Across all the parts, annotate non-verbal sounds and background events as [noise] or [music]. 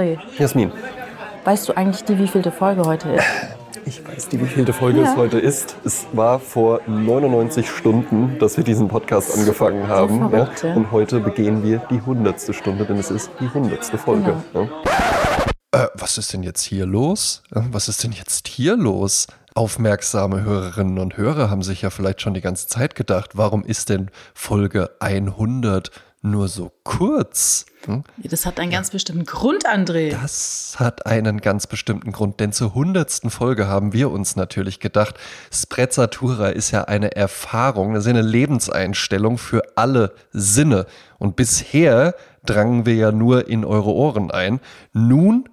André, Jasmin, weißt du eigentlich, die wievielte Folge heute ist? ich weiß, die wievielte Folge Ja. es heute ist. Es war vor 99 Stunden, dass wir diesen Podcast angefangen haben. ja. Und heute begehen wir die 100. Stunde, denn es ist die 100. Folge. Genau. Ja. Äh, was ist denn jetzt hier los? Äh, Was ist denn jetzt hier los? Aufmerksame Hörerinnen und Hörer haben sich ja vielleicht schon die ganze Zeit gedacht, warum ist denn Folge 100 nur so kurz? Hm? Das hat einen ganz bestimmten Grund, André. Das hat einen ganz bestimmten Grund, denn zur hundertsten Folge haben wir uns natürlich gedacht, Sprezzatura ist ja eine Erfahrung, das ist ja eine Lebenseinstellung für alle Sinne. Und bisher drangen wir ja nur in eure Ohren ein. Nun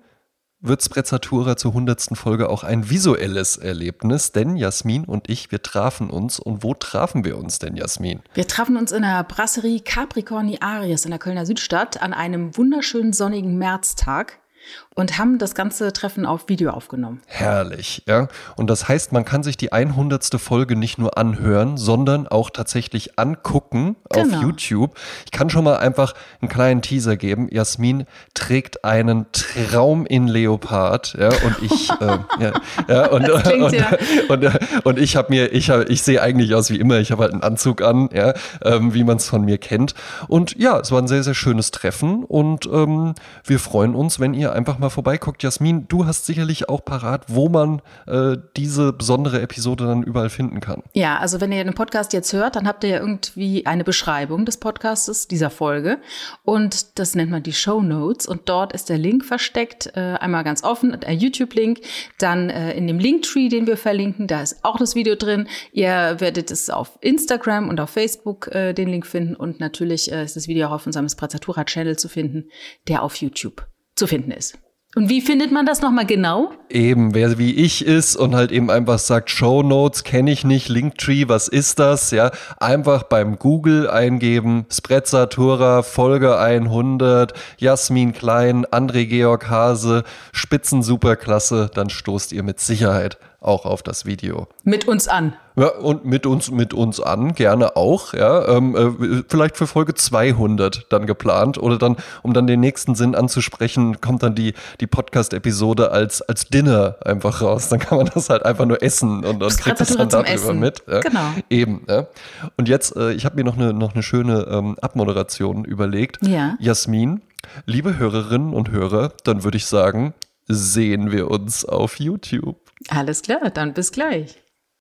wird Sprezzatura zur hundertsten Folge auch ein visuelles Erlebnis, denn Jasmin und ich, wir trafen uns. Und wo trafen wir uns denn, Jasmin? Wir trafen uns in der Brasserie Capricorni Aries in der Kölner Südstadt an einem wunderschönen sonnigen Märztag und haben das ganze Treffen auf Video aufgenommen. Herrlich, ja. Und das heißt, man kann sich die 100. Folge nicht nur anhören, sondern auch tatsächlich angucken Genau. auf YouTube. Ich kann schon mal einfach einen kleinen Teaser geben. Jasmin trägt einen Traum in Leopard, ja, und ich, [laughs] äh, ja, ja, und, klingt und, ja- und, und, und ich habe mir, ich, hab, ich sehe eigentlich aus wie immer. Ich habe halt einen Anzug an, ja, ähm, wie man es von mir kennt. Und ja, es war ein sehr, sehr schönes Treffen und ähm, wir freuen uns, wenn ihr einfach mal vorbeiguckt. Jasmin, du hast sicherlich auch parat, wo man äh, diese besondere Episode dann überall finden kann. Ja, also wenn ihr den Podcast jetzt hört, dann habt ihr ja irgendwie eine Beschreibung des Podcastes, dieser Folge. Und das nennt man die Show Notes. Und dort ist der Link versteckt, äh, einmal ganz offen, der YouTube-Link. Dann äh, in dem Linktree, den wir verlinken, da ist auch das Video drin. Ihr werdet es auf Instagram und auf Facebook äh, den Link finden. Und natürlich äh, ist das Video auch auf unserem Sprezzatura-Channel zu finden, der auf YouTube zu finden ist. Und wie findet man das nochmal genau? Eben, wer wie ich ist und halt eben einfach sagt, Show Notes kenne ich nicht, Linktree, was ist das? Ja, einfach beim Google eingeben, Sprezzatura, Folge 100, Jasmin Klein, André Georg Hase, Spitzen Superklasse, dann stoßt ihr mit Sicherheit auch auf das Video. Mit uns an. Ja, und mit uns, mit uns an, gerne auch, ja. Ähm, äh, vielleicht für Folge 200 dann geplant oder dann, um dann den nächsten Sinn anzusprechen, kommt dann die, die Podcast-Episode als, als Dinner einfach raus. Dann kann man das halt einfach nur essen und, und kriegt das dann darüber Essen. mit. Ja. Genau. Eben, ja. Und jetzt, äh, ich habe mir noch eine, noch eine schöne ähm, Abmoderation überlegt. Ja. Jasmin, liebe Hörerinnen und Hörer, dann würde ich sagen, sehen wir uns auf YouTube. Alles klar, dann bis gleich.